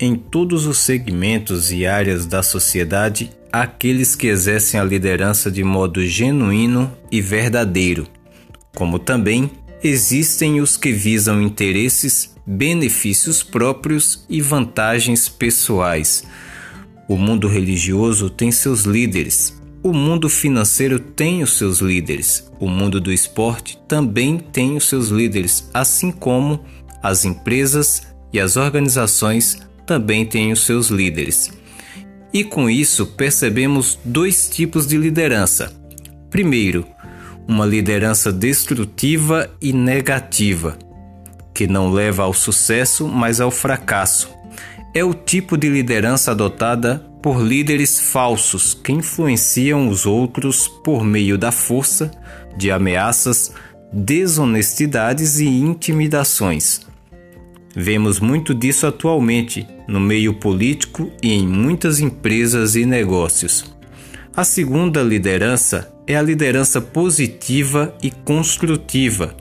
em todos os segmentos e áreas da sociedade aqueles que exercem a liderança de modo genuíno e verdadeiro, como também existem os que visam interesses, benefícios próprios e vantagens pessoais. O mundo religioso tem seus líderes, o mundo financeiro tem os seus líderes, o mundo do esporte também tem os seus líderes, assim como as empresas e as organizações também têm os seus líderes. E com isso percebemos dois tipos de liderança. Primeiro, uma liderança destrutiva e negativa, que não leva ao sucesso, mas ao fracasso. É o tipo de liderança adotada por líderes falsos que influenciam os outros por meio da força, de ameaças, desonestidades e intimidações. Vemos muito disso atualmente no meio político e em muitas empresas e negócios. A segunda liderança é a liderança positiva e construtiva.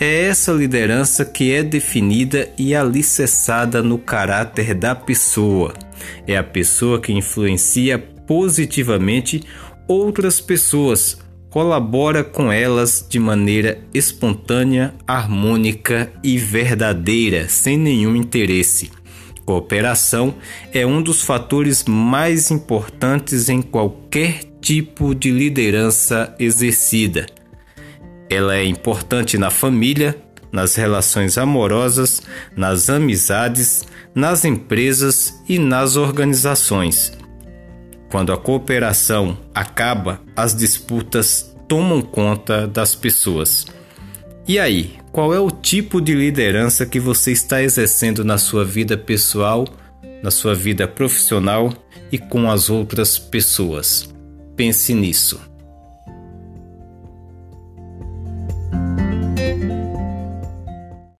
É essa liderança que é definida e alicerçada no caráter da pessoa. É a pessoa que influencia positivamente outras pessoas colabora com elas de maneira espontânea, harmônica e verdadeira, sem nenhum interesse. Cooperação é um dos fatores mais importantes em qualquer tipo de liderança exercida. Ela é importante na família, nas relações amorosas, nas amizades, nas empresas e nas organizações. Quando a cooperação acaba, as disputas tomam conta das pessoas. E aí, qual é o tipo de liderança que você está exercendo na sua vida pessoal, na sua vida profissional e com as outras pessoas? Pense nisso.